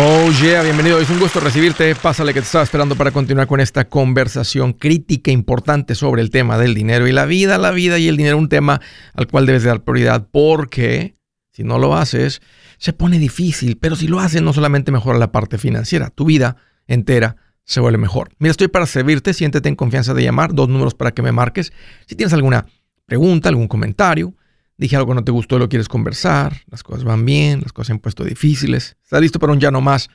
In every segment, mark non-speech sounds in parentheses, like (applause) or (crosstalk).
Oh yeah, bienvenido. Es un gusto recibirte. Pásale que te estaba esperando para continuar con esta conversación crítica importante sobre el tema del dinero y la vida. La vida y el dinero, un tema al cual debes dar prioridad porque si no lo haces, se pone difícil. Pero si lo haces, no solamente mejora la parte financiera, tu vida entera se vuelve mejor. Mira, estoy para servirte. Siéntete en confianza de llamar. Dos números para que me marques. Si tienes alguna pregunta, algún comentario dije algo que no te gustó, lo quieres conversar, las cosas van bien, las cosas se han puesto difíciles, estás listo para un ya no más,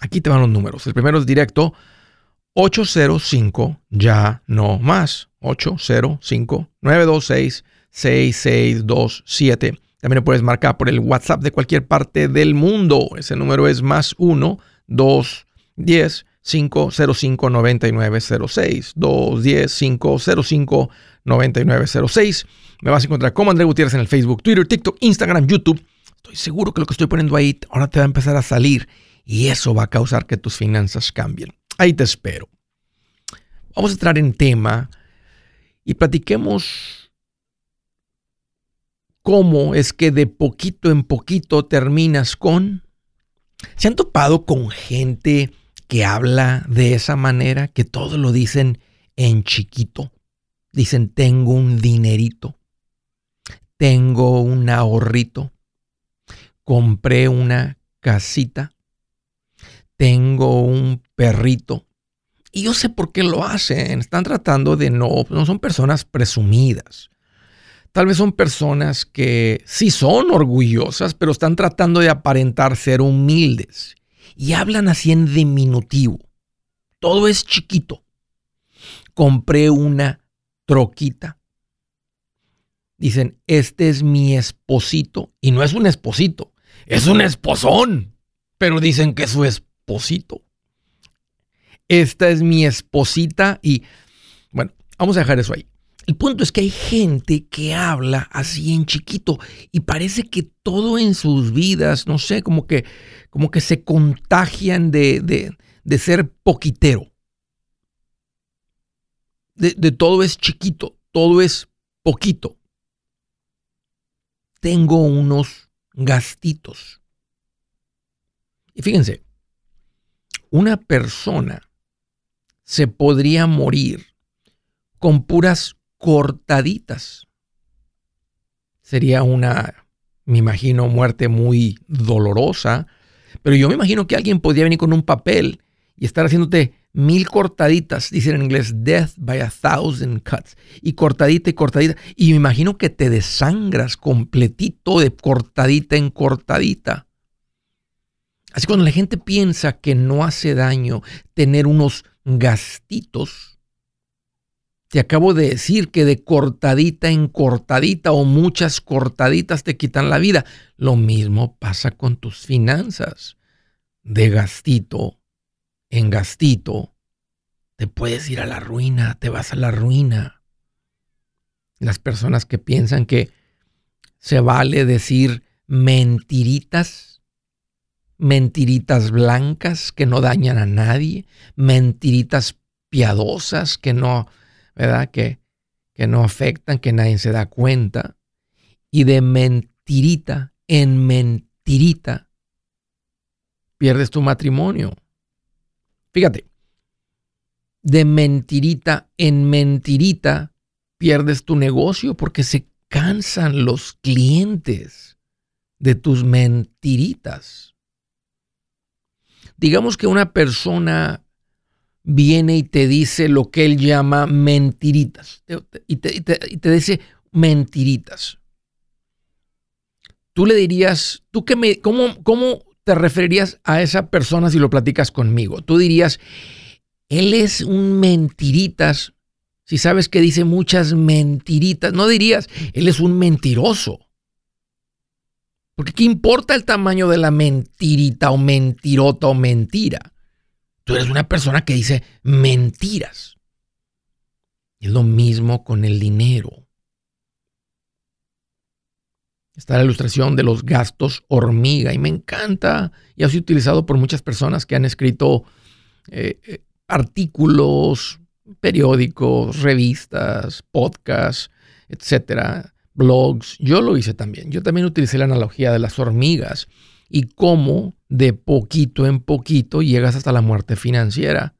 aquí te van los números. El primero es directo 805 ya no más, 805 926 6627. También puedes marcar por el WhatsApp de cualquier parte del mundo. Ese número es más 1 210 505 9906 210 505 9906 me vas a encontrar como André Gutiérrez en el Facebook, Twitter, TikTok, Instagram, YouTube. Estoy seguro que lo que estoy poniendo ahí ahora te va a empezar a salir y eso va a causar que tus finanzas cambien. Ahí te espero. Vamos a entrar en tema y platiquemos cómo es que de poquito en poquito terminas con... ¿Se han topado con gente que habla de esa manera, que todo lo dicen en chiquito? Dicen, tengo un dinerito tengo un ahorrito, compré una casita, tengo un perrito. Y yo sé por qué lo hacen. Están tratando de no, no son personas presumidas. Tal vez son personas que sí son orgullosas, pero están tratando de aparentar ser humildes. Y hablan así en diminutivo. Todo es chiquito. Compré una troquita dicen, este es mi esposito. Y no es un esposito, es un esposón. Pero dicen que es su esposito. Esta es mi esposita y bueno, vamos a dejar eso ahí. El punto es que hay gente que habla así en chiquito y parece que todo en sus vidas, no sé, como que, como que se contagian de, de, ser poquitero. de todo es chiquito, todo es poquito tengo unos gastitos. Y fíjense, una persona se podría morir con puras cortaditas. Sería una, me imagino, muerte muy dolorosa, pero yo me imagino que alguien podría venir con un papel y estar haciéndote mil cortaditas, dicen en inglés, death by a thousand cuts, y cortadita y cortadita, y me imagino que te desangras completito de cortadita en cortadita. Así cuando la gente piensa que no hace daño tener unos gastitos, te acabo de decir que de cortadita en cortadita o muchas cortaditas te quitan la vida. Lo mismo pasa con tus finanzas. De gastito en gastito, te puedes ir a la ruina, te vas a la ruina. Las personas que piensan que se vale decir mentiritas, mentiritas blancas que no dañan a nadie, mentiritas piadosas que no, ¿verdad? Que, que no afectan, que nadie se da cuenta. Y de mentirita en mentirita pierdes tu matrimonio. Fíjate, de mentirita en mentirita pierdes tu negocio porque se cansan los clientes de tus mentiritas. Digamos que una persona viene y te dice lo que él llama mentiritas y te, dice mentiritas. Tú le dirías, ¿tú qué me, cómo, cómo te referirías a esa persona si lo platicas conmigo? Tú dirías, él es un mentiritas. Si sabes que dice muchas mentiritas, no dirías, él es un mentiroso. Porque ¿qué importa el tamaño de la mentirita o mentirota o mentira? Tú eres una persona que dice mentiras. Es lo mismo con el dinero. Está la ilustración de los gastos hormiga y me encanta y ha sido utilizado por muchas personas que han escrito eh, eh, artículos, periódicos, revistas, podcasts, etcétera, blogs. Yo lo hice también. Yo también utilicé la analogía de las hormigas y cómo de poquito en poquito llegas hasta la muerte financiera.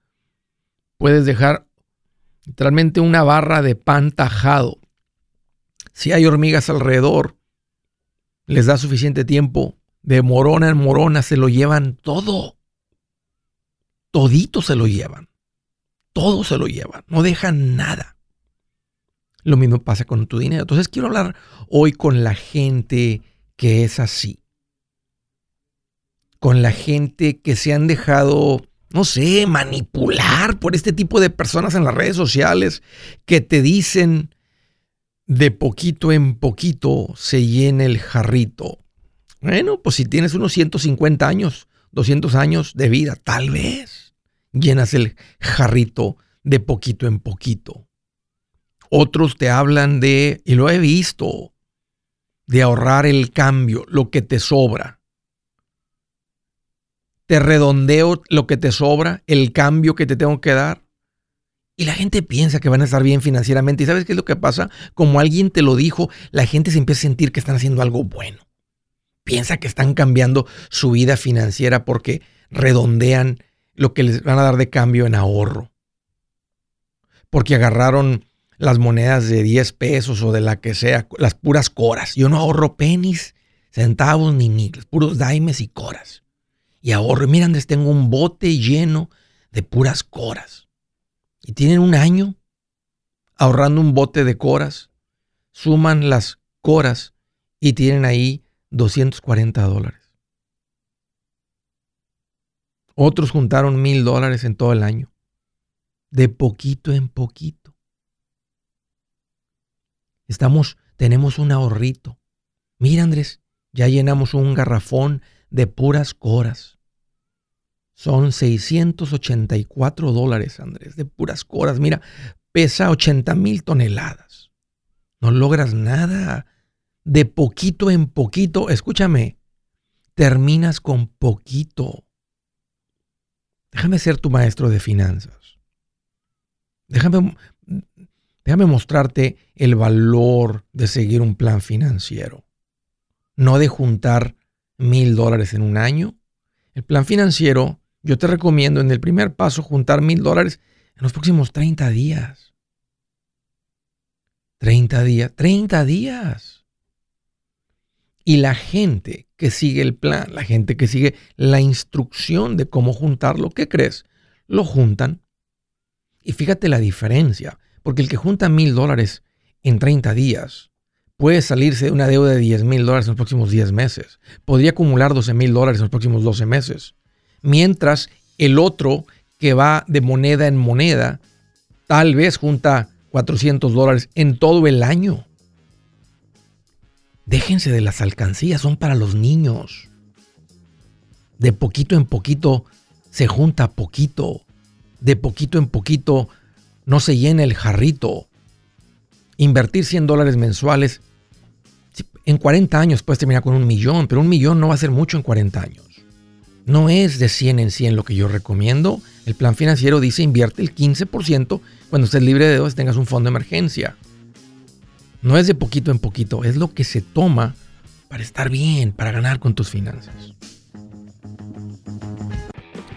Puedes dejar literalmente una barra de pan tajado. Si hay hormigas alrededor, les da suficiente tiempo, de morona en morona se lo llevan todo. Todito se lo llevan. Todo se lo llevan. No dejan nada. Lo mismo pasa con tu dinero. Entonces quiero hablar hoy con la gente que es así. Con la gente que se han dejado, no sé, manipular por este tipo de personas en las redes sociales que te dicen de poquito en poquito se llena el jarrito. Bueno, pues si tienes unos 150 años, 200 años de vida, tal vez llenas el jarrito de poquito en poquito. Otros te hablan de, y lo he visto, de ahorrar el cambio, lo que te sobra. Te redondeo lo que te sobra, el cambio que te tengo que dar. Y la gente piensa que van a estar bien financieramente. ¿Y sabes qué es lo que pasa? Como alguien te lo dijo, la gente se empieza a sentir que están haciendo algo bueno. Piensa que están cambiando su vida financiera porque redondean lo que les van a dar de cambio en ahorro. Porque agarraron las monedas de 10 pesos o de la que sea, las puras coras. Yo no ahorro pennies, centavos ni nickels, puros daimes y coras. Y ahorro, mira, Andrés, tengo un bote lleno de puras coras. Y tienen un año ahorrando un bote de coras, suman las coras y tienen ahí 240 dólares. Otros juntaron mil dólares en todo el año, de poquito en poquito. Estamos, tenemos un ahorrito. Mira, Andrés, ya llenamos un garrafón de puras coras. Son 684 dólares, Andrés, de puras coras. Mira, pesa 80 mil toneladas. No logras nada. De poquito en poquito, escúchame, terminas con poquito. Déjame ser tu maestro de finanzas. Déjame Déjame mostrarte el valor de seguir un plan financiero. No de juntar mil dólares en un año. El plan financiero, yo te recomiendo en el primer paso juntar mil dólares en los próximos 30 días. 30 días, 30 días. Y la gente que sigue el plan, la gente que sigue la instrucción de cómo juntarlo, ¿qué crees? Lo juntan. Y fíjate la diferencia. Porque el que junta mil dólares en 30 días puede salirse de una deuda de 10 mil dólares en los próximos 10 meses. Podría acumular 12 mil dólares en los próximos 12 meses. Mientras el otro que va de moneda en moneda tal vez junta 400 dólares en todo el año. Déjense de las alcancías, son para los niños. De poquito en poquito se junta poquito. De poquito en poquito no se llena el jarrito. Invertir 100 dólares mensuales, en 40 años puedes terminar con un millón, pero un millón no va a ser mucho en 40 años. No es de 100 en 100 lo que yo recomiendo. El plan financiero dice invierte el 15% cuando estés libre de deudas tengas un fondo de emergencia. No es de poquito en poquito, es lo que se toma para estar bien, para ganar con tus finanzas.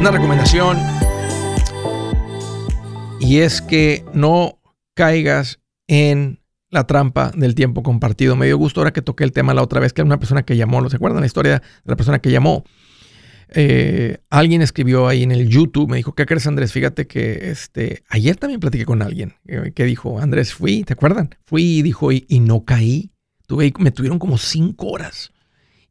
Una recomendación y es que no caigas en la trampa del tiempo compartido. Me dio gusto ahora que toqué el tema la otra vez, que una persona que llamó, ¿no se acuerdan la historia de la persona que llamó? Eh, alguien escribió ahí en el YouTube, me dijo, ¿qué crees Andrés? Fíjate que este, ayer también platiqué con alguien eh, que dijo, Andrés, fui, ¿te acuerdan? Fui y dijo, y no caí. Tuve, me tuvieron como cinco horas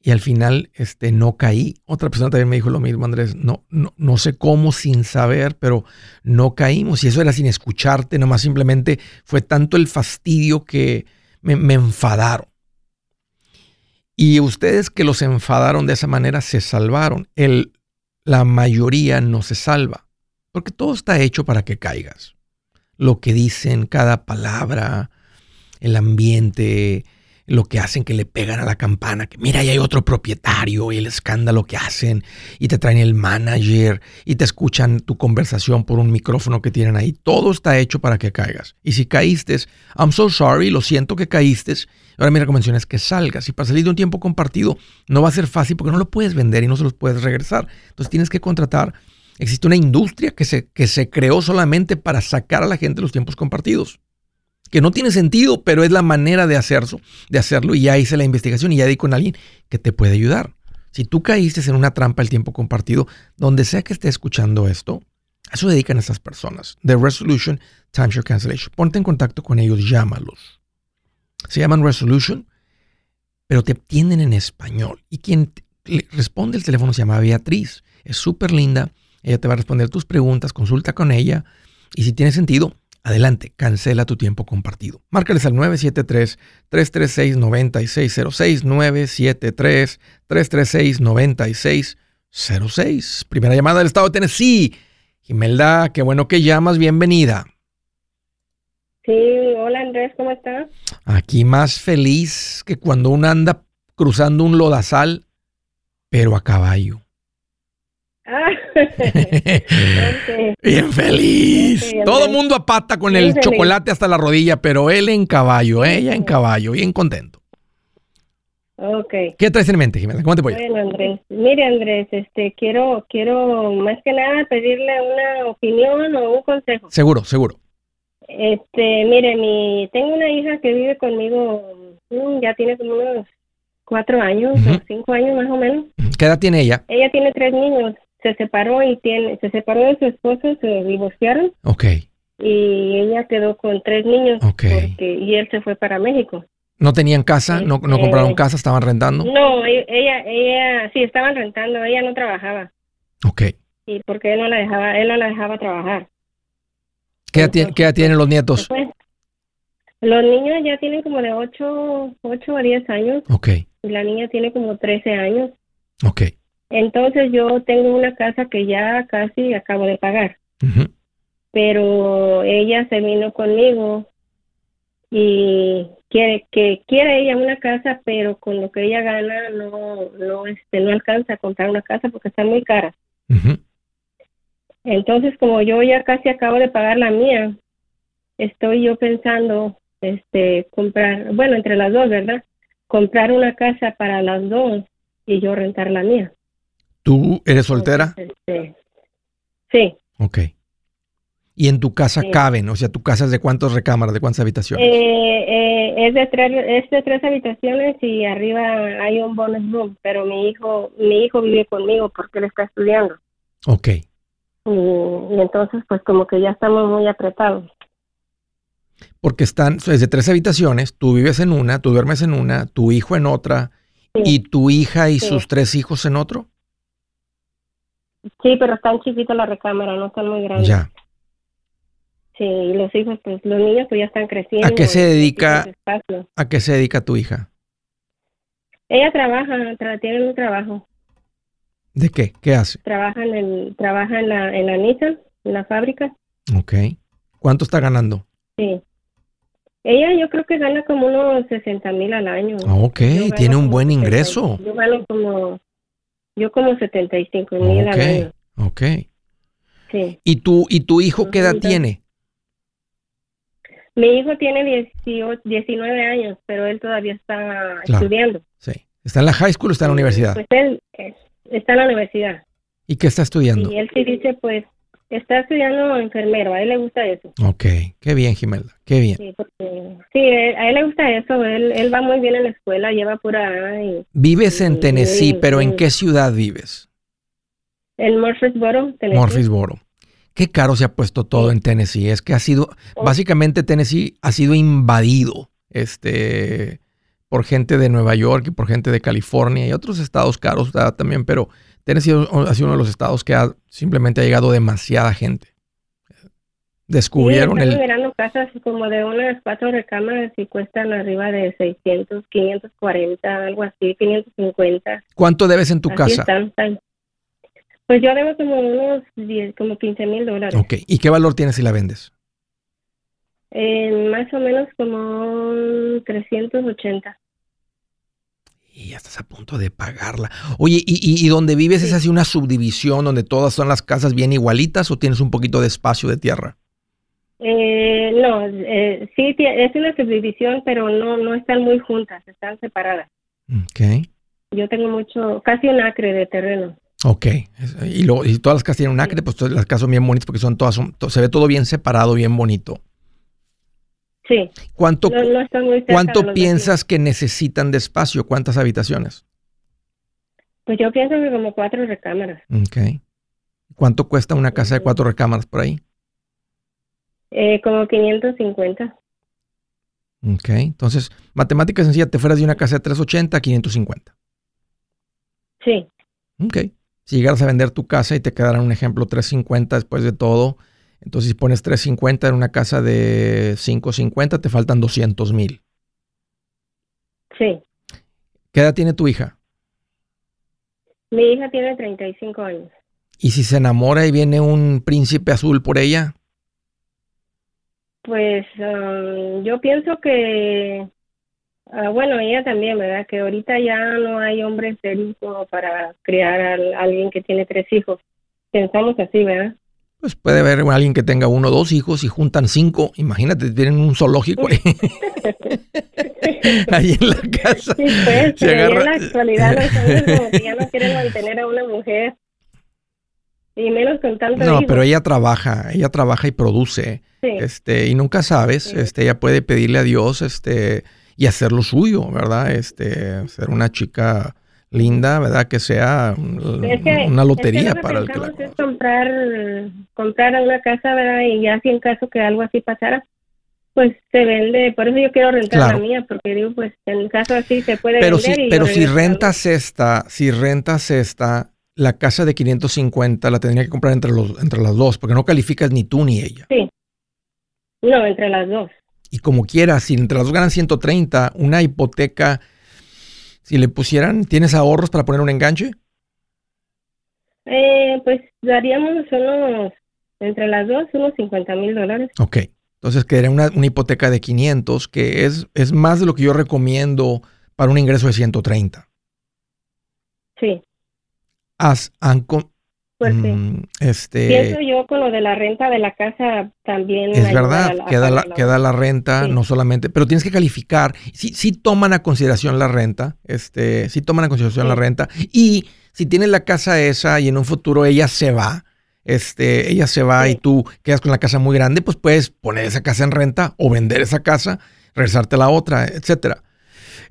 y al final este, no caí. Otra persona también me dijo lo mismo, Andrés, no, no, no sé cómo sin saber, pero no caímos. Y eso era sin escucharte, nomás simplemente fue tanto el fastidio que me, me enfadaron. Y ustedes que los enfadaron de esa manera se salvaron. El, la mayoría no se salva, porque todo está hecho para que caigas. Lo que dicen, cada palabra, el ambiente, lo que hacen que le pegan a la campana, que mira, ahí hay otro propietario y el escándalo que hacen y te traen el manager y te escuchan tu conversación por un micrófono que tienen ahí. Todo está hecho para que caigas. Y si caíste, I'm so sorry, lo siento que caíste. Ahora mi recomendación es que salgas y para salir de un tiempo compartido no va a ser fácil porque no lo puedes vender y no se los puedes regresar. Entonces tienes que contratar. Existe una industria que se, que se creó solamente para sacar a la gente los tiempos compartidos que no tiene sentido, pero es la manera de hacerlo, de hacerlo y ya hice la investigación y ya di con alguien que te puede ayudar. Si tú caíste en una trampa el tiempo compartido, donde sea que esté escuchando esto, a eso dedican esas personas. The Resolution Timeshare Cancellation. Ponte en contacto con ellos, llámalos. Se llaman Resolution, pero te atienden en español. Y quien responde el teléfono se llama Beatriz. Es súper linda. Ella te va a responder tus preguntas, consulta con ella. Y si tiene sentido, Adelante, cancela tu tiempo compartido. Márcales al 973-336-9606, 973-336-9606. Primera llamada del estado de Tennessee. Gimelda, qué bueno que llamas, bienvenida. Sí, hola Andrés, ¿cómo estás? Aquí más feliz que cuando uno anda cruzando un lodazal, pero a caballo. Ah, (laughs) Bien feliz. Todo el mundo apata con el chocolate hasta la rodilla, pero él en caballo, ella en caballo, bien contento. Ok. ¿Qué traes en mente, Jimena? ¿Cómo te voy? Bueno, Andrés. Mire, Andrés, este, quiero, quiero más que nada pedirle una opinión o un consejo. Seguro, seguro. Este, mire, mi, tengo una hija que vive conmigo, mm, ya tiene como unos cuatro años o cinco años más o menos. ¿Qué edad tiene ella? Ella tiene tres niños se separó y tiene, se separó de su esposo, se divorciaron. Ok. Y ella quedó con tres niños. Porque, y él se fue para México. ¿No tenían casa? ¿No, no este, compraron casa? ¿Estaban rentando? No, e, ella, ella, sí, estaban rentando. Ella no trabajaba. Ok. Y porque él no la dejaba, él no la dejaba trabajar. ¿Qué edad, ¿qué tienen los nietos? Pues, los niños ya tienen como de 8, 8 a 10 años. Ok. Y la niña tiene como 13 años. Ok. Entonces yo tengo una casa que ya casi acabo de pagar. Pero ella se vino conmigo y quiere que quiere ella una casa, pero con lo que ella gana no no este no alcanza a comprar una casa porque está muy cara. Entonces, como yo ya casi acabo de pagar la mía, estoy yo pensando este comprar, bueno, entre las dos, ¿verdad? Comprar una casa para las dos y yo rentar la mía. ¿Tú eres soltera? Este, sí. Ok. ¿Y en tu casa Sí. caben? O sea, ¿tu casa es de cuántas recámaras, de cuántas habitaciones? Eh, eh, es, de tres, es de tres habitaciones y arriba hay un bonus room, pero mi hijo, mi hijo vive conmigo porque él está estudiando. ok. Y, y entonces, pues como que ya estamos muy apretados. Porque están, es de tres habitaciones, tú vives en una, tú duermes en una, tu hijo en otra, Sí. y tu hija y Sí. sus tres hijos en otro. Sí, pero están chiquitas la recámara, no están muy grandes. Ya. Sí, y los hijos, pues los niños pues ya están creciendo. ¿A qué se dedica? ¿A qué se dedica tu hija? Ella trabaja, tra- tiene un trabajo. ¿De qué? ¿Qué hace? Trabaja en, el, trabaja en la, en la Nissan, en la fábrica. Ok. ¿Cuánto está ganando? Sí. Ella yo creo que gana como unos 60 mil al año. Ah, ok, tiene un buen 70, ingreso. Yo gano como, yo como 75 mil al año. Ok. Sí. ¿Y tu, y tu hijo qué edad Entonces- tiene? Mi hijo tiene 18, 19 años, pero él todavía está Claro. estudiando. Sí. ¿Está en la high school o está en la universidad? Pues él eh, está en la universidad. ¿Y qué está estudiando? Y él sí dice, pues, está estudiando enfermero, a él le gusta eso. Ok, qué bien, Gimelda, qué bien. Sí, porque, sí él- a él le gusta eso, él, él va muy bien en la escuela, lleva pura y Vives en Tennessee, pero ¿en qué ciudad vives? en Murfreesboro, Tennessee. Murfreesboro. Qué caro se ha puesto todo Sí. en Tennessee. Es que ha sido, Oh. básicamente Tennessee ha sido invadido este, por gente de Nueva York y por gente de California y otros estados caros también, pero Tennessee ha sido uno de los estados que ha, simplemente ha llegado demasiada gente. Descubrieron sí, el... mirando casas como de unas cuatro recámaras y cuestan arriba de 600, 540, algo así, 550. ¿Cuánto debes en tu así casa? están. Pues yo debo como unos 10, como 15 mil dólares. Ok, ¿y qué valor tienes si la vendes? Eh, más o menos como 380. Y ya estás a punto de pagarla. Oye, ¿y, y, y donde vives es Sí. así una subdivisión donde todas son las casas bien igualitas o tienes un poquito de espacio de tierra? Eh, no, eh, sí, es una subdivisión, pero no, no están muy juntas, están separadas. Ok. Yo tengo mucho, casi un acre de terreno. Ok. Y, luego, y todas las casas tienen un acre, pues todas las casas son bien bonitas porque son todas, son- se ve todo bien separado, bien bonito. Sí, ¿Cuánto, no, no están muy cerca de ¿cuánto piensas que necesitan de espacio? ¿Cuántas habitaciones? Pues yo pienso que como cuatro recámaras. Ok. ¿Cuánto cuesta una casa de cuatro recámaras por ahí? Eh, como 550. Ok. Entonces, matemática sencilla, te fueras de una casa de 380 a 550. Sí, Ok. Si llegaras a vender tu casa y te quedaran un ejemplo 350 después de todo, entonces si pones 350 en una casa de 550, te faltan 200 mil. sí. ¿Qué edad tiene tu hija? Mi hija tiene 35 años. Y si se enamora y viene un príncipe azul por ella, Pues um, yo pienso que, ah, bueno, ella también, ¿verdad? Que ahorita ya no hay hombres serios como para criar a, a alguien que tiene tres hijos. Pensamos así, ¿verdad? Pues puede haber alguien que tenga uno o dos hijos y juntan cinco. Imagínate, tienen un zoológico ahí, (laughs) ahí en la casa. Sí, pues, Se en la actualidad los hombres como que ya no (laughs) quieren mantener a una mujer. Y menos con tanto No, hijo. pero ella trabaja, ella trabaja y produce. Sí, este, y nunca sabes, Sí. este, ella puede pedirle a Dios, este, y hacer lo suyo, ¿verdad? Este, ser una chica linda, ¿verdad? Que sea Es que- una lotería es que para el que la es comprar, comprar una casa, ¿verdad? Y ya si en caso que algo así pasara, pues se vende. Por eso yo quiero rentar Claro. la mía, porque digo, pues en caso así se puede Pero si, vender. y pero si rentas esta, si rentas esta, la casa de 550 la tendría que comprar entre los, entre las dos, porque no calificas ni tú ni ella. algo. No, entre las dos. Y como quieras, si entre las dos ganan 130, una hipoteca, si le pusieran, ¿tienes ahorros para poner un enganche? Eh, pues daríamos unos, entre las dos, unos 50 mil dólares. Ok. Entonces quedaría una, una hipoteca de 500, que es, es más de lo que yo recomiendo para un ingreso de 130. Sí, han mm, este, Pienso yo con lo de la renta de la casa también. es verdad, a la- queda, a la, queda la renta, Sí. no solamente, pero tienes que calificar. Sí, sí toman a consideración la renta, este, sí toman a consideración Sí. la renta. Y si tienes la casa esa y en un futuro ella se va, este, ella se va y tú quedas con la casa muy grande, pues puedes poner esa casa en renta o vender esa casa, regresarte la otra, etcétera.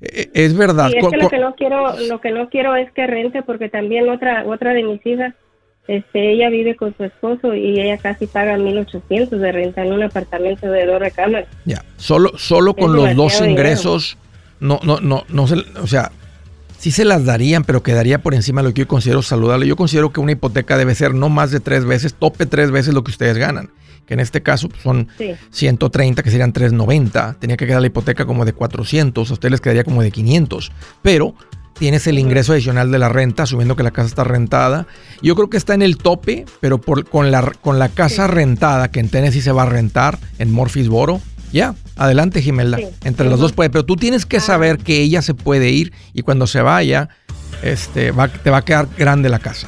E, e, es verdad. es que lo que no quiero, lo que no quiero es que rente, porque también otra, otra de mis hijas, este, ella vive con su esposo y ella casi paga 1.800 de renta en un apartamento de dos recámaras. Ya, solo, solo con los dos ingresos, no, no, no, no, se, o sea, sí se las darían, pero quedaría por encima de lo que yo considero saludable. Yo considero que una hipoteca debe ser no más de tres veces, tope tres veces lo que ustedes ganan. Que en este caso pues, son 130, que serían 390. Tenía que quedar la hipoteca como de 400, a ustedes les quedaría como de 500. Pero tienes el ingreso adicional de la renta, asumiendo que la casa está rentada. Yo creo que está en el tope, pero por, con, la, con la casa rentada, que en Tennessee se va a rentar, en Murphysboro, ya, adelante Gimelda. Entre los dos puede, pero tú tienes que saber que ella se puede ir y cuando se vaya, este, va, te va a quedar grande la casa.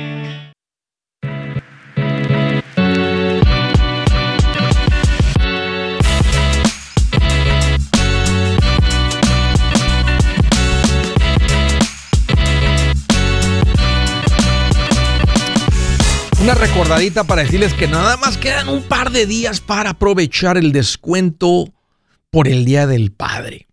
Recordadita para decirles que nada más quedan un par de días para aprovechar el descuento por el Día del Padre.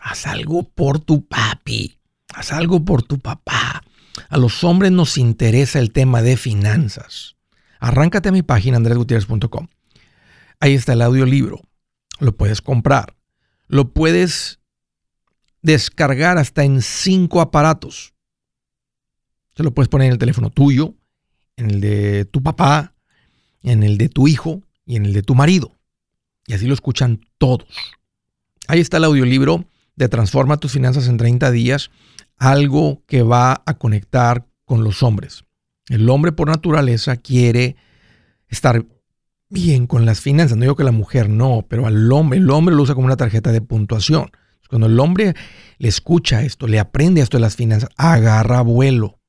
Haz algo por tu papi. Haz algo por tu papá. A los hombres nos interesa el tema de finanzas. Arráncate a mi página andresgutierrez.com. Ahí está el audiolibro. Lo puedes comprar. Lo puedes descargar hasta en cinco aparatos. Se lo puedes poner en el teléfono tuyo, en el de tu papá, en el de tu hijo y en el de tu marido. Y así lo escuchan todos. Ahí está el audiolibro de Transforma tus finanzas en 30 días, algo que va a conectar con los hombres. El hombre por naturaleza quiere estar bien con las finanzas. No digo que la mujer no, pero al hombre, el hombre lo usa como una tarjeta de puntuación. Cuando el hombre le escucha esto, le aprende esto de las finanzas, agarra vuelo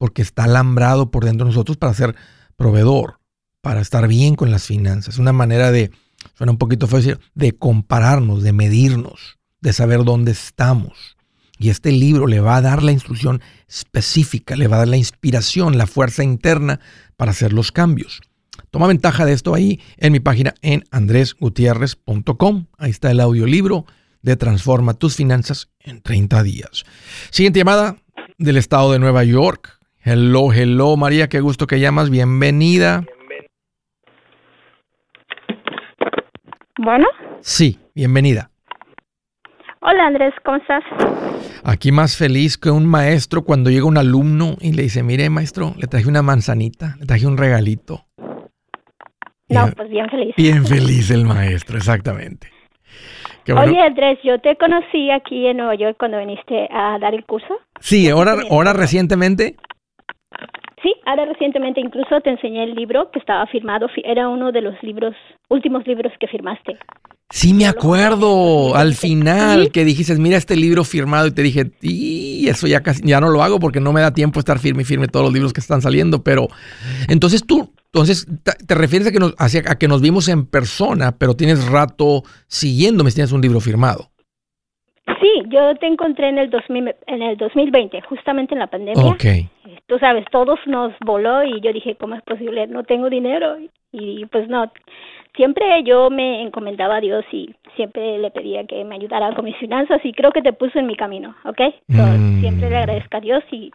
porque está alambrado por dentro de nosotros para ser proveedor, para estar bien con las finanzas. Una manera de, suena un poquito decir, de compararnos, de medirnos, de saber dónde estamos. Y este libro le va a dar la instrucción específica, le va a dar la inspiración, la fuerza interna para hacer los cambios. Toma ventaja de esto ahí en mi página en andresgutierrez.com. Ahí está el audiolibro de Transforma tus finanzas en 30 días. Siguiente llamada del estado de Nueva York. Hello, hello, María, qué gusto que llamas. Bienvenida. Bueno. Sí, bienvenida. Hola Andrés, ¿cómo estás? Aquí más feliz que un maestro cuando llega un alumno y le dice, mire maestro, le traje una manzanita, le traje un regalito. No, pues bien feliz. Bien feliz el maestro, exactamente. Oye, Andrés, yo te conocí aquí en Nueva York cuando viniste a dar el curso. Sí, ahora, ahora recientemente. Sí, ahora recientemente incluso te enseñé el libro que estaba firmado, era uno de los libros, últimos libros que firmaste. Sí, me acuerdo, al final que dijiste, mira este libro firmado y te dije, y eso ya casi, ya no lo hago porque no me da tiempo estar firme y firme todos los libros que están saliendo, pero entonces tú, entonces te refieres a que nos, a que nos vimos en persona, pero tienes rato siguiéndome si tienes un libro firmado. Sí, yo te encontré en el 2000, en el 2020, justamente en la pandemia. Okay. Tú sabes, todos nos voló y yo dije, ¿cómo es posible? No tengo dinero. Y pues no, siempre yo me encomendaba a Dios y siempre le pedía que me ayudara con mis finanzas y creo que te puso en mi camino, ¿ok? Mm. Siempre le agradezco a Dios y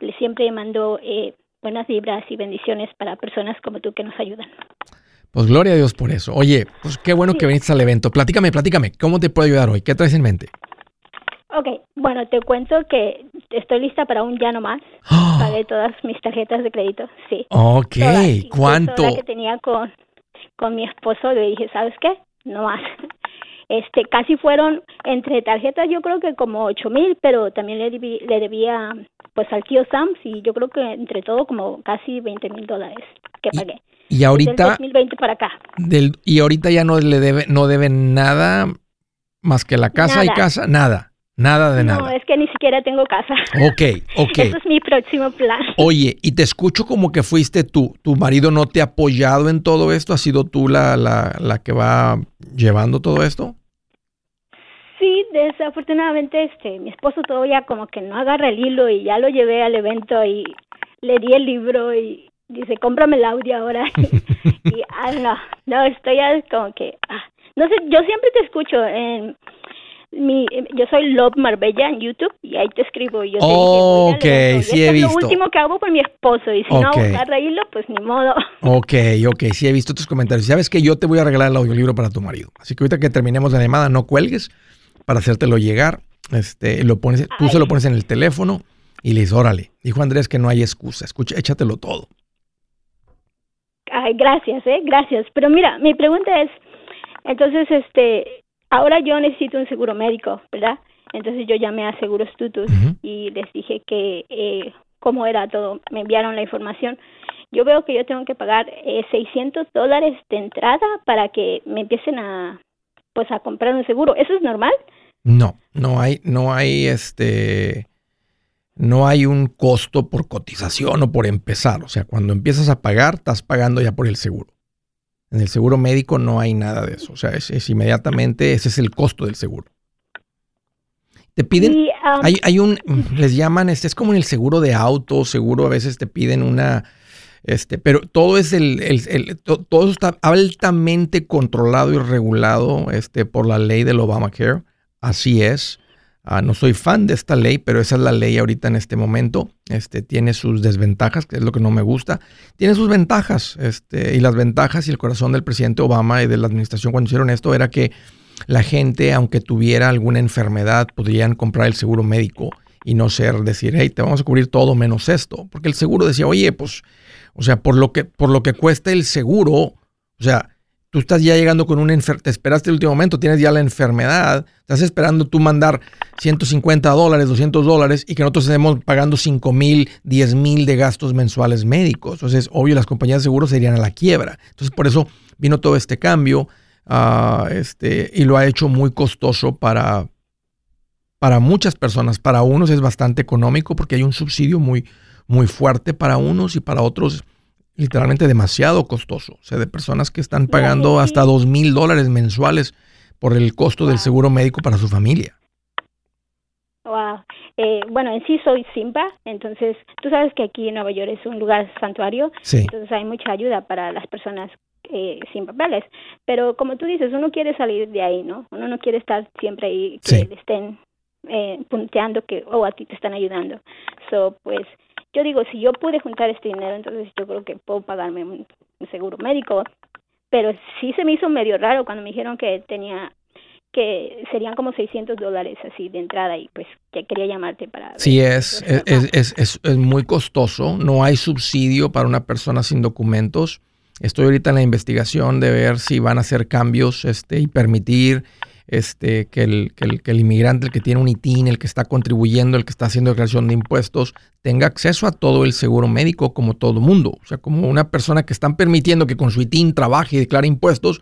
le siempre mando eh, buenas vibras y bendiciones para personas como tú que nos ayudan. Pues gloria a Dios por eso. Oye, pues qué bueno que viniste al evento. Platícame, platícame, ¿cómo te puedo ayudar hoy? ¿Qué traes en mente? Ok, bueno, te cuento que estoy lista para un ya no más. (gasps) Pagué todas mis tarjetas de crédito, sí. Ok, Todas. ¿cuánto? La que tenía con, con mi esposo, le dije, ¿sabes qué? No más. (laughs) Este, casi fueron entre tarjetas, yo creo que como ocho mil, pero también le, debí- le debía, pues al tío Sams y yo creo que entre todo como casi 20 mil dólares que Y- pagué. Y Desde el ahorita, 2020 para acá. del, y ahorita ya no le debe, no deben nada más que la casa y casa, nada, nada de No, nada. es que ni siquiera tengo casa. Ok, ok. (laughs) Ese es mi próximo plan. Oye, y te escucho como que fuiste tú. ¿Tu marido no te ha apoyado en todo esto? ¿Has sido tú la, la, la que va llevando todo esto? Sí, desafortunadamente este mi esposo todavía como que no agarra el hilo y ya lo llevé al evento y le di el libro y dice, "Cómprame el audio ahora." (laughs) y ah, no, no, estoy ya como que ah, no sé, yo siempre te escucho en mi yo soy Love Marbella en YouTube y ahí te escribo y yo te dije, "Voy al Ok, evento", y sí he es lo visto. último que hago por mi esposo y si Ok. no agarra hilo, pues ni modo. (laughs) Ok, ok, sí he visto tus comentarios. Sabes que yo te voy a regalar el audiolibro para tu marido. Así que ahorita que terminemos la llamada, no cuelgues para hacértelo llegar. Este, lo pones, tú se lo pones en el teléfono y le dices, órale. Dijo Andrés que no hay excusa. Escucha, échatelo todo. Ay, gracias, eh, gracias. Pero mira, mi pregunta es, entonces, este, ahora yo necesito un seguro médico, ¿verdad? Entonces yo llamé a Seguros Tutus y les dije que eh, cómo era todo. Me enviaron la información. Yo veo que yo tengo que pagar eh, 600 dólares de entrada para que me empiecen a, pues, a comprar un seguro. ¿Eso es normal? No, no hay, no hay este, no hay un costo por cotización o por empezar. O sea, cuando empiezas a pagar, estás pagando ya por el seguro. En el seguro médico no hay nada de eso. O sea, es, es inmediatamente, ese es el costo del seguro. Te piden, Y, um, hay, hay un, les llaman, este es como en el seguro de auto, seguro, a veces te piden una, este, pero todo es el, el- el- to- todo está altamente controlado y regulado, este, por la ley del Obamacare. Así es. Ah, no soy fan de esta ley, pero esa es la ley ahorita en este momento. Este, tiene sus desventajas, que es lo que no me gusta. Tiene sus ventajas, este, y las ventajas y el corazón del presidente Obama y de la administración cuando hicieron esto era que la gente, aunque tuviera alguna enfermedad, podrían comprar el seguro médico y no ser decir, hey, te vamos a cubrir todo menos esto. Porque el seguro decía, oye, pues, o sea, por lo que, por lo que cuesta el seguro, o sea, tú estás ya llegando con una enfermedad, te esperaste el último momento, tienes ya la enfermedad, estás esperando tú mandar 150 dólares, 200 dólares y que nosotros estemos pagando 5 mil, 10 mil de gastos mensuales médicos. Entonces, obvio, las compañías de seguros se irían a la quiebra. Entonces, por eso vino todo este cambio ah, este, y lo ha hecho muy costoso para, para muchas personas. Para unos es bastante económico porque hay un subsidio muy, muy fuerte para unos y para otros literalmente demasiado costoso. O sea, de personas que están pagando hasta dos mil dólares mensuales por el costo del seguro médico para su familia. Wow. Eh, bueno, en sí soy Simba, entonces tú sabes que aquí en Nueva York es un lugar santuario, Sí. entonces hay mucha ayuda para las personas eh, sin papeles. Pero como tú dices, uno quiere salir de ahí, ¿no? Uno no quiere estar siempre ahí que Sí. le estén eh, punteando que, oh, a ti te están ayudando. So, pues yo digo, si yo pude juntar este dinero, entonces yo creo que puedo pagarme un, un seguro médico. Pero sí se me hizo medio raro cuando me dijeron que tenía que serían como 600 dólares así de entrada y pues que quería llamarte para... Sí, es, es, es, es- es muy costoso. No hay subsidio para una persona sin documentos. Estoy ahorita en la investigación de ver si van a hacer cambios este, y permitir este, que, el, que, el, que el inmigrante, el que tiene un ITIN, el que está contribuyendo, el que está haciendo declaración de impuestos, tenga acceso a todo el seguro médico como todo mundo. O sea, como una persona que están permitiendo que con su ITIN trabaje y declare impuestos,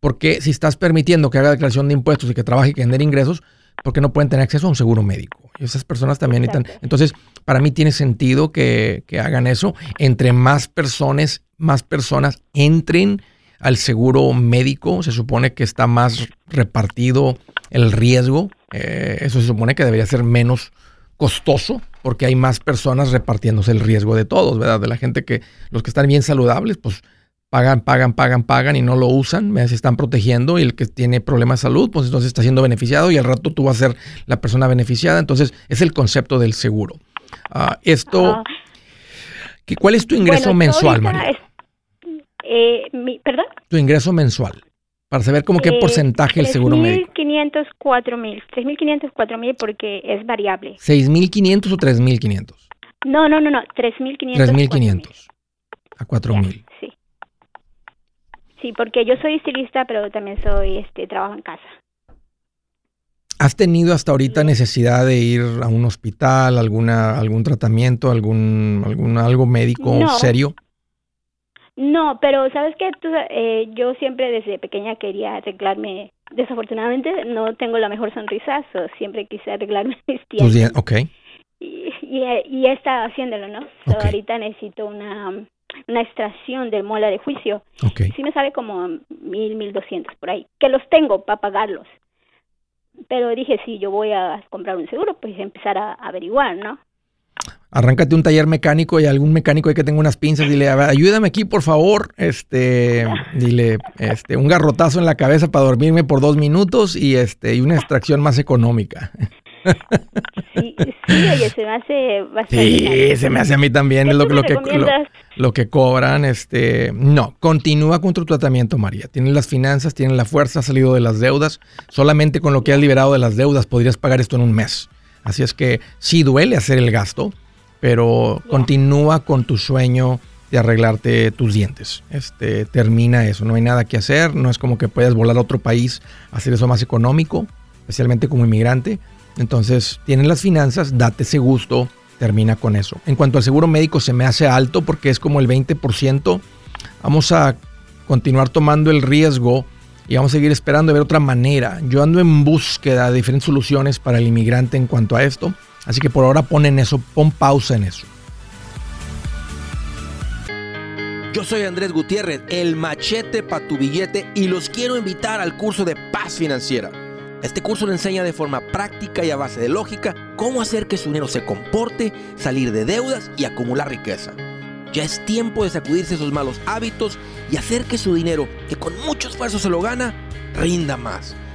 porque si estás permitiendo que haga declaración de impuestos y que trabaje y que genere ingresos, ¿por qué no pueden tener acceso a un seguro médico? Y esas personas también necesitan. Exacto. Entonces, para mí tiene sentido que, que hagan eso. Entre más personas, más personas entren al seguro médico, se supone que está más repartido el riesgo. Eh, eso se supone que debería ser menos costoso porque hay más personas repartiéndose el riesgo de todos, ¿verdad? De la gente que, los que están bien saludables, pues pagan, pagan, pagan, pagan y no lo usan, se están protegiendo y el que tiene problemas de salud, pues entonces está siendo beneficiado y al rato tú vas a ser la persona beneficiada. Entonces es el concepto del seguro. Ah, esto, Ah, ¿qué- ¿cuál es tu ingreso bueno, mensual, María? Eh, mi, ¿perdón? Tu ingreso mensual, para saber como qué Eh, porcentaje el seguro médico. 3.500, 4.000. 3.500, 4.000 porque es variable. ¿6.500 o 3.500? No, no, no, no. 3.500. 3.500 a 4.000. Sí. Sí, porque yo soy estilista, pero también soy, este, trabajo en casa. ¿Has tenido hasta ahorita necesidad de ir a un hospital, alguna, algún tratamiento, algún, algún algo médico No. serio? No, pero sabes que eh, yo siempre desde pequeña quería arreglarme. Desafortunadamente no tengo la mejor sonrisa, so siempre quise arreglarme (laughs) mis dientes. dien- ok. Y, y, he- y he estado haciéndolo, ¿no? So. Ahorita necesito una, una extracción de mola de juicio. Ok. Sí me sale como mil, mil doscientos por ahí. Que los tengo para pagarlos. Pero dije, si yo voy a comprar un seguro, pues empezar a averiguar, ¿no? Arráncate un taller mecánico y algún mecánico ahí que tenga unas pinzas, dile, "A ver, ayúdame aquí, por favor. Este, dile, este, un garrotazo en la cabeza para dormirme por dos minutos y este, y una extracción más económica. Sí, sí, oye, se me hace bastante Sí, se me hace a mí también, ¿Qué es lo, que- me lo que lo, recomiendas? lo que cobran, este, no, continúa con tu tratamiento, María. Tienes las finanzas, tienes la fuerza, has salido de las deudas. Solamente con lo que has liberado de las deudas podrías pagar esto en un mes. Así es que sí duele hacer el gasto, pero continúa con tu sueño de arreglarte tus dientes. Este, termina eso, no hay nada que hacer, no es como que puedas volar a otro país, hacer eso más económico, especialmente como inmigrante. Entonces, tienes las finanzas, date ese gusto, termina con eso. En cuanto al seguro médico, se me hace alto porque es como el 20%. Vamos a continuar tomando el riesgo y vamos a seguir esperando a ver otra manera. Yo ando en búsqueda de diferentes soluciones para el inmigrante en cuanto a esto. Así que por ahora pon en eso, pon pausa en eso. Yo soy Andrés Gutiérrez, el machete para tu billete y los quiero invitar al curso de paz financiera. Este curso le enseña de forma práctica y a base de lógica cómo hacer que su dinero se comporte, salir de deudas y acumular riqueza. Ya es tiempo de sacudirse esos malos hábitos y hacer que su dinero, que con mucho esfuerzo se lo gana, rinda más.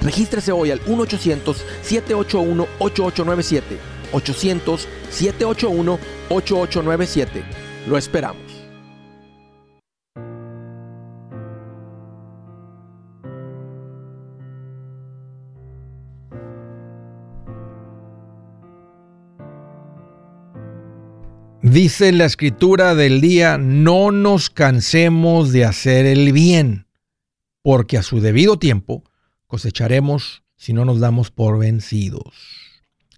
Regístrese hoy al 1-800-781-8897. 800-781-8897. Lo esperamos. Dice la escritura del día, no nos cansemos de hacer el bien, porque a su debido tiempo cosecharemos si no nos damos por vencidos.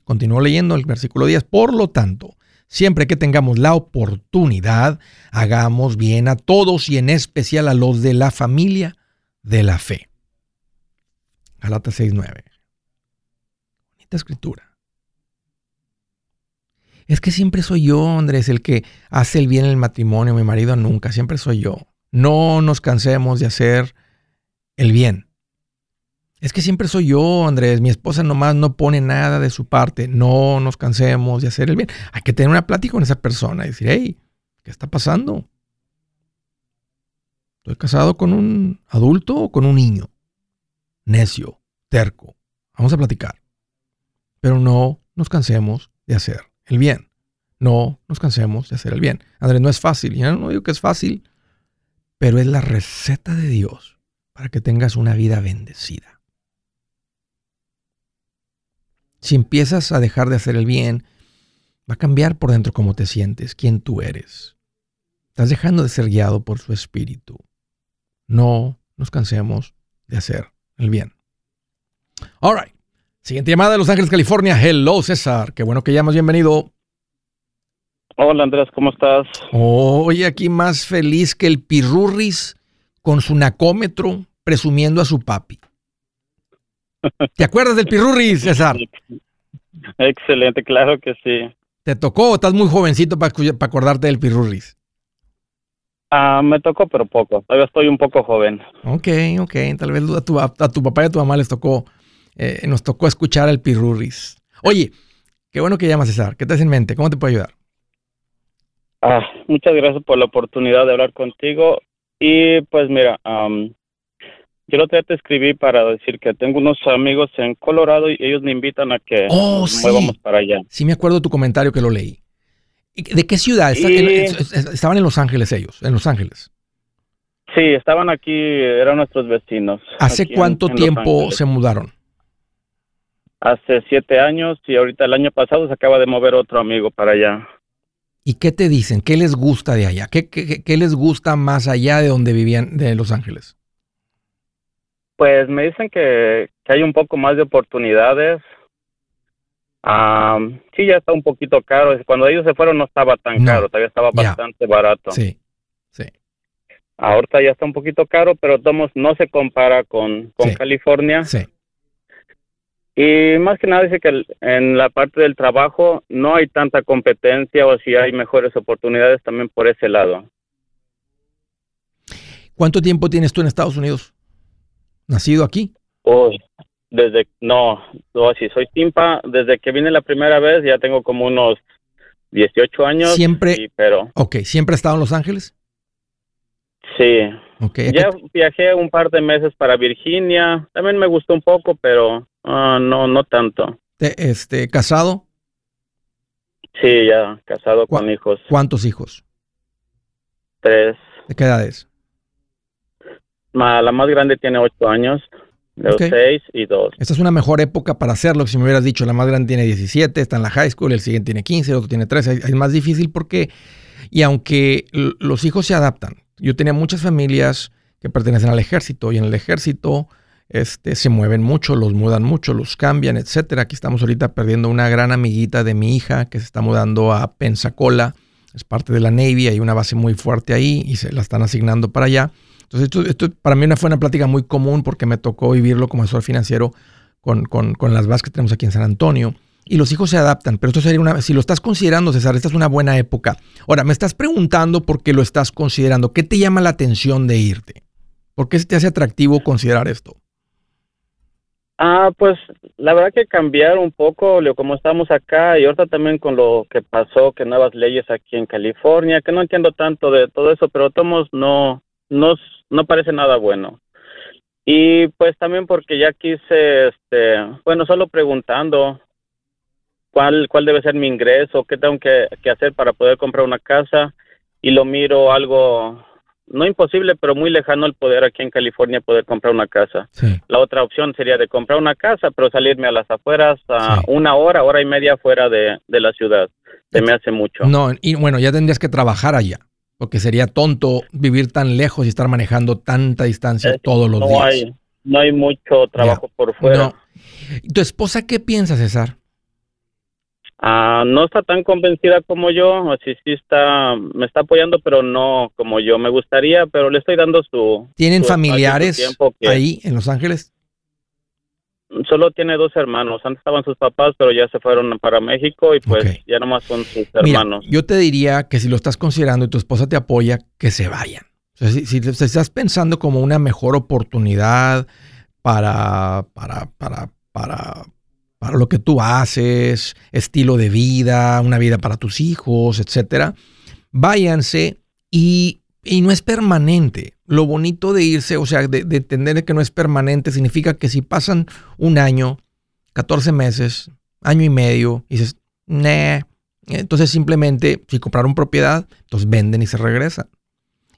Continúo leyendo el versículo 10. Por lo tanto, siempre que tengamos la oportunidad, hagamos bien a todos y en especial a los de la familia de la fe. Galatas 6.9. Bonita escritura. Es que siempre soy yo, Andrés, el que hace el bien en el matrimonio, mi marido nunca, siempre soy yo. No nos cansemos de hacer el bien. Es que siempre soy yo, Andrés, mi esposa nomás no pone nada de su parte. No nos cansemos de hacer el bien. Hay que tener una plática con esa persona y decir, hey, ¿qué está pasando? ¿Estoy casado con un adulto o con un niño? Necio, terco. Vamos a platicar. Pero no nos cansemos de hacer el bien. No nos cansemos de hacer el bien. Andrés, no es fácil. Ya no digo que es fácil, pero es la receta de Dios para que tengas una vida bendecida. Si empiezas a dejar de hacer el bien, va a cambiar por dentro cómo te sientes, quién tú eres. Estás dejando de ser guiado por su espíritu. No nos cansemos de hacer el bien. All right. Siguiente llamada de Los Ángeles, California. Hello, César. Qué bueno que llamas. Bienvenido. Hola Andrés, ¿cómo estás? Hoy aquí más feliz que el pirurris con su nacómetro presumiendo a su papi. ¿Te acuerdas del pirurris, César? Excelente, claro que sí. ¿Te tocó? Estás muy jovencito para, acordarte del pirurris. Ah, me tocó, pero poco. Todavía estoy un poco joven. Ok, ok. Tal vez a tu, a tu papá y a tu mamá les tocó, eh, nos tocó escuchar al pirurris. Oye, qué bueno que llamas, César. ¿Qué te hace en mente? ¿Cómo te puedo ayudar? Ah, muchas gracias por la oportunidad de hablar contigo. Y pues mira, am, yo te escribí para decir que tengo unos amigos en Colorado y ellos me invitan a que Oh, nos sí. movamos para allá. Sí, me acuerdo tu comentario que lo leí. ¿Y ¿De qué ciudad? Y- estaban en Los Ángeles ellos, en Los Ángeles. Sí, estaban aquí, eran nuestros vecinos. ¿Hace en- cuánto en tiempo se mudaron? Hace siete años y ahorita el año pasado se acaba de mover otro amigo para allá. ¿Y qué te dicen? ¿Qué les gusta de allá? ¿Qué, qué- qué- qué les gusta más allá de donde vivían, de Los Ángeles? Pues me dicen que, que hay un poco más de oportunidades. Am, sí, ya está un poquito caro. Cuando ellos se fueron no estaba tan No, caro, todavía estaba bastante barato. Sí, sí. Ahorita ya está un poquito caro, pero tomos no se compara con, con Sí. California. Sí. Y más que nada dice que en la parte del trabajo no hay tanta competencia o si hay mejores oportunidades también por ese lado. ¿Cuánto tiempo tienes tú en Estados Unidos? ¿Nacido aquí? Uy, desde, no, no, si soy timpa, desde que vine la primera vez ya tengo como unos 18 años. Siempre- y- pero Ok, ¿siempre has estado en Los Ángeles? sí, Ok. ya viajé un par de meses para Virginia, también me gustó un poco, pero ah, no, no tanto. Te- este, ¿Casado? Sí, ya casado ¿Cuá- con hijos, ¿Cuántos hijos? tres. ¿De qué edades? La más grande tiene ocho años, de Ok. seis y dos. Esta es una mejor época para hacerlo. Si me hubieras dicho, la más grande tiene 17, está en la high school, el siguiente tiene 15, el otro tiene 13. Es más difícil porque, y aunque los hijos se adaptan, yo tenía muchas familias que pertenecen al ejército y en el ejército este, se mueven mucho, los mudan mucho, los cambian, etcétera. Aquí estamos ahorita perdiendo una gran amiguita de mi hija que se está mudando a Pensacola, es parte de la Navy, hay una base muy fuerte ahí y se la están asignando para allá. Entonces, esto, esto para mí fue una plática muy común porque me tocó vivirlo como asesor financiero con, con- con las bases que tenemos aquí en San Antonio. Y los hijos se adaptan, pero esto sería una, si lo estás considerando, César, esta es una buena época. Ahora, me estás preguntando por qué lo estás considerando. ¿Qué te llama la atención de irte? ¿Por qué se te hace atractivo considerar esto? Ah, pues la verdad que cambiar un poco, como estamos acá y ahorita también con lo que pasó, que nuevas leyes aquí en California, que no entiendo tanto de todo eso, pero tomos no, no, no parece nada bueno. Y pues también porque ya quise, este, bueno, solo preguntando cuál, cuál debe ser mi ingreso, qué tengo que, que hacer para poder comprar una casa y lo miro algo, no imposible, pero muy lejano el poder aquí en California poder comprar una casa. Sí. La otra opción sería de comprar una casa, pero salirme a las afueras a Sí. una hora, hora y media fuera de, de la ciudad. Se me hace mucho. No, y bueno, ya tendrías que trabajar allá, porque sería tonto vivir tan lejos y estar manejando tanta distancia Eh, todos los no días. hay, no hay mucho trabajo por fuera. No. ¿Y ¿Tu esposa qué piensa, César? Ah, no está tan convencida como yo, o sí, sí está, me está apoyando, pero no como yo me gustaría, pero le estoy dando su... ¿Tienen su familiares ahí en Los Ángeles? Solo tiene dos hermanos, antes estaban sus papás, pero ya se fueron para México y pues Ok. ya nomás son sus Mira, hermanos. yo te diría que si lo estás considerando y tu esposa te apoya, que se vayan. O sea, si, si estás pensando como una mejor oportunidad para, para, para, para, para lo que tú haces, estilo de vida, una vida para tus hijos, etcétera, váyanse y, y no es permanente. Lo bonito de irse, o sea, de, de entender que no es permanente, significa que si pasan un año, 14 meses, año y medio, y dices, nah, entonces simplemente, si compraron propiedad, entonces venden y se regresan.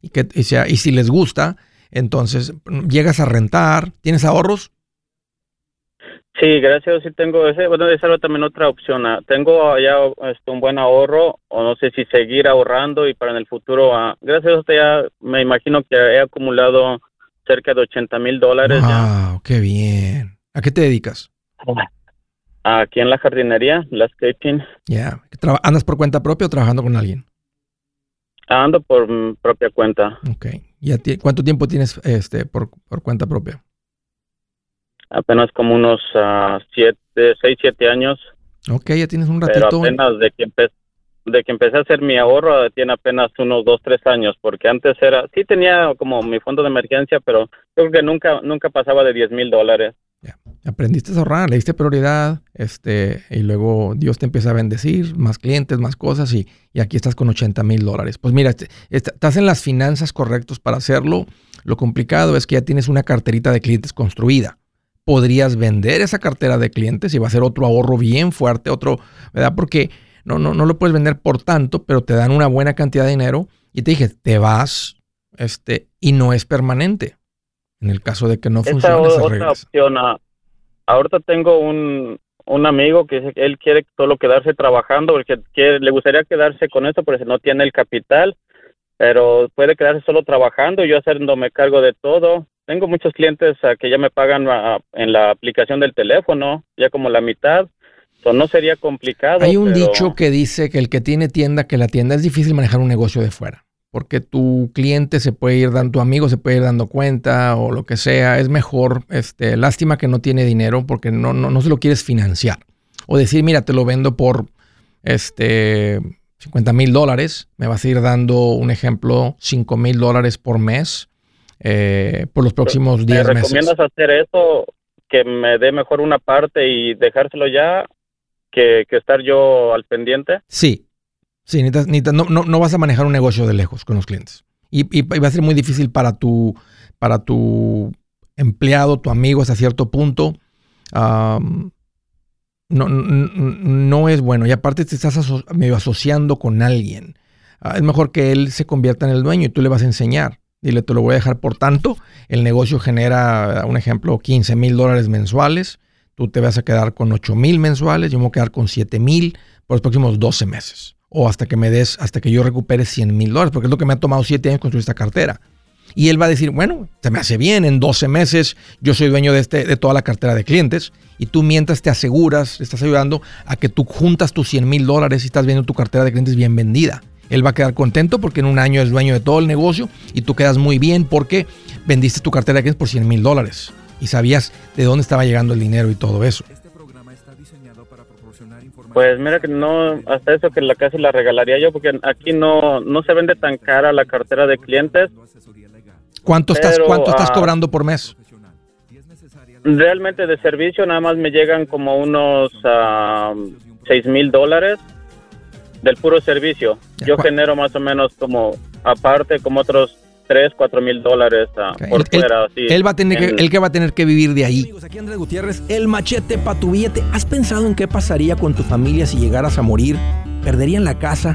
Y, que, y, sea, y si les gusta, entonces llegas a rentar, ¿tienes ahorros? Sí, gracias. Sí tengo ese. Bueno, esa era también otra opción. ah, Tengo ya este, un buen ahorro, o no sé si seguir ahorrando y para en el futuro. ah, gracias a usted ya me imagino que he acumulado cerca de 80 mil dólares ya. Wow, qué bien. ¿A qué te dedicas? Aquí en la jardinería, landscaping. Ya. Traba- ¿Andas por cuenta propia o trabajando con alguien? Ando por mi propia cuenta. Ok. ¿Ya ti- ¿Cuánto tiempo tienes este, por, por cuenta propia? Apenas como unos ah, siete, seis, siete años. Ok, ya tienes un Pero ratito. apenas de que, empe- de que empecé a hacer mi ahorro tiene apenas unos dos, tres años, porque antes era, sí tenía como mi fondo de emergencia, pero creo que nunca, nunca pasaba de 10 mil dólares. Aprendiste a ahorrar, le diste prioridad, este, y luego Dios te empieza a bendecir, más clientes, más cosas, y, y aquí estás con 80 mil dólares. Pues mira, este, estás en las finanzas correctas para hacerlo. Lo complicado es que ya tienes una carterita de clientes construida. Podrías vender esa cartera de clientes y va a ser otro ahorro bien fuerte, otro, ¿verdad? Porque no, no, no lo puedes vender por tanto, pero te dan una buena cantidad de dinero. Y te dije, te vas, este, y no es permanente. En el caso de que no funcione esa otra opción. Ah, ahorita tengo un, un amigo que él quiere solo quedarse trabajando porque le gustaría quedarse con eso porque no tiene el capital, pero puede quedarse solo trabajando, yo haciéndome cargo de todo. Tengo muchos clientes ah, que ya me pagan ah, en la aplicación del teléfono, ya como la mitad. No sería complicado. Hay un dicho que dice que el que tiene tienda, que la tienda es difícil manejar un negocio de fuera porque tu cliente se puede ir dando, tu amigo se puede ir dando cuenta o lo que sea, es mejor, este, lástima que no tiene dinero porque no, no, no se lo quieres financiar. O decir, mira, te lo vendo por este 50 mil dólares, me vas a ir dando un ejemplo, 5 mil dólares por mes eh, por los próximos 10 meses. ¿Me recomiendas hacer eso, que me dé mejor una parte y dejárselo ya, que, que estar yo al pendiente? Sí, Sí, no, no, vas a manejar un negocio de lejos con los clientes. Y, va a ser muy difícil para tu, para tu empleado, tu amigo hasta cierto punto. no, no, es bueno. Y aparte te estás medio asociando con alguien. Ah, es mejor que él se convierta en el dueño y tú le vas a enseñar. Dile, te lo voy a dejar por tanto. El negocio genera, un ejemplo, 15 mil dólares mensuales. Tú te vas a quedar con 8 mil mensuales. Yo me voy a quedar con 7 mil por los próximos 12 meses o hasta que me des, hasta que yo recupere 100 mil dólares, porque es lo que me ha tomado 7 años construir esta cartera. Y él va a decir, bueno, se me hace bien, en 12 meses yo soy dueño de, este, de toda la cartera de clientes y tú mientras te aseguras, estás ayudando a que tú juntas tus 100 mil dólares y estás viendo tu cartera de clientes bien vendida. Él va a quedar contento porque en un año es dueño de todo el negocio y tú quedas muy bien porque vendiste tu cartera de clientes por 100 mil dólares y sabías de dónde estaba llegando el dinero y todo eso. Pues mira que no, hasta eso que la casa la regalaría yo, porque aquí no, no se vende tan cara la cartera de clientes. ¿Cuánto estás, cuánto estás ah, cobrando por mes? Realmente de servicio nada más me llegan como unos uh, mil dólares del puro servicio. Yo genero más o menos como aparte como otros 3, 4 mil dólares ah, por fuera. Él, va a tener que, él que va a tener que vivir de ahí. Amigos, aquí Andrés Gutiérrez, el machete para tu billete. ¿Has pensado en qué pasaría con tu familia si llegaras a morir? ¿Perderían la casa?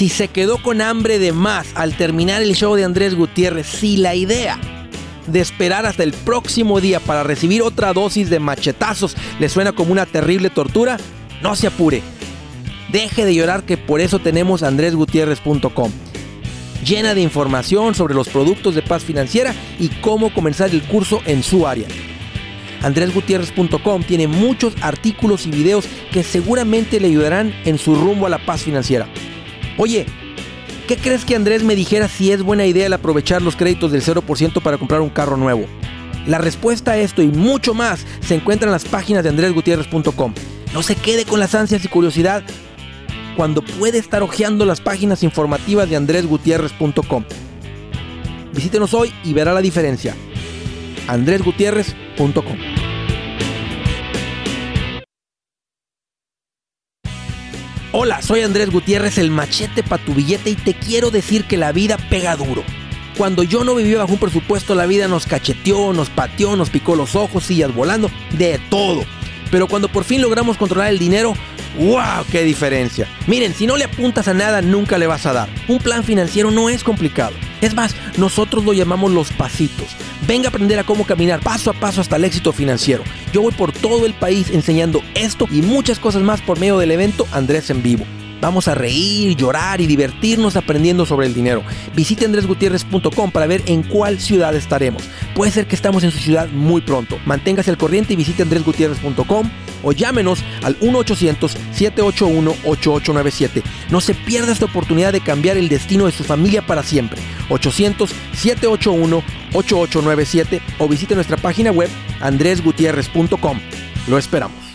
Si se quedó con hambre de más al terminar el show de Andrés Gutiérrez, si la idea de esperar hasta el próximo día para recibir otra dosis de machetazos le suena como una terrible tortura, no se apure Deje de llorar que por eso tenemos andresgutierrez.com. Llena de información sobre los productos de paz financiera y cómo comenzar el curso en su área. andresgutierrez.com tiene muchos artículos y videos que seguramente le ayudarán en su rumbo a la paz financiera. Oye, ¿qué crees que Andrés me dijera si es buena idea el aprovechar los créditos del 0% para comprar un carro nuevo? La respuesta a esto y mucho más se encuentra en las páginas de andresgutierrez.com. No se quede con las ansias y curiosidad cuando puede estar hojeando las páginas informativas de andresgutierrez.com. Visítenos hoy y verá la diferencia. andresgutierrez.com. Hola, soy Andrés Gutiérrez, el machete para tu billete y te quiero decir que la vida pega duro. Cuando yo no vivía bajo un presupuesto, la vida nos cacheteó, nos pateó, nos picó los ojos, sillas volando, de todo. Pero cuando por fin logramos controlar el dinero, ¡wow! ¡Qué diferencia! Miren, si no le apuntas a nada, nunca le vas a dar. Un plan financiero no es complicado. Es más, nosotros lo llamamos los pasitos. Venga a aprender a cómo caminar paso a paso hasta el éxito financiero. Yo voy por todo el país enseñando esto y muchas cosas más por medio del evento Andrés en Vivo. Vamos a reír, llorar y divertirnos aprendiendo sobre el dinero. Visite andresgutierrez.com para ver en cuál ciudad estaremos. Puede ser que estamos en su ciudad muy pronto. Manténgase al corriente y visite andresgutierrez.com o llámenos al 1-800-781-8897. No se pierda esta oportunidad de cambiar el destino de su familia para siempre. 800-781-8897 o visite nuestra página web andresgutierrez.com. Lo esperamos.